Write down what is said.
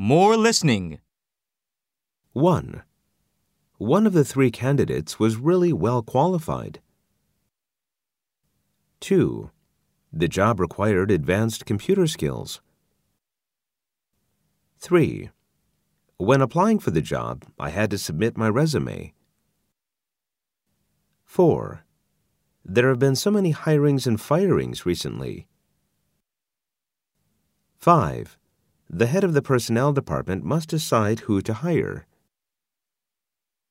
More listening. 1. One of the three candidates was really well qualified. 2. The job required advanced computer skills. 3. When applying for the job, I had to submit my resume. 4. There have been so many hirings and firings recently. 5. The head of the personnel department must decide who to hire.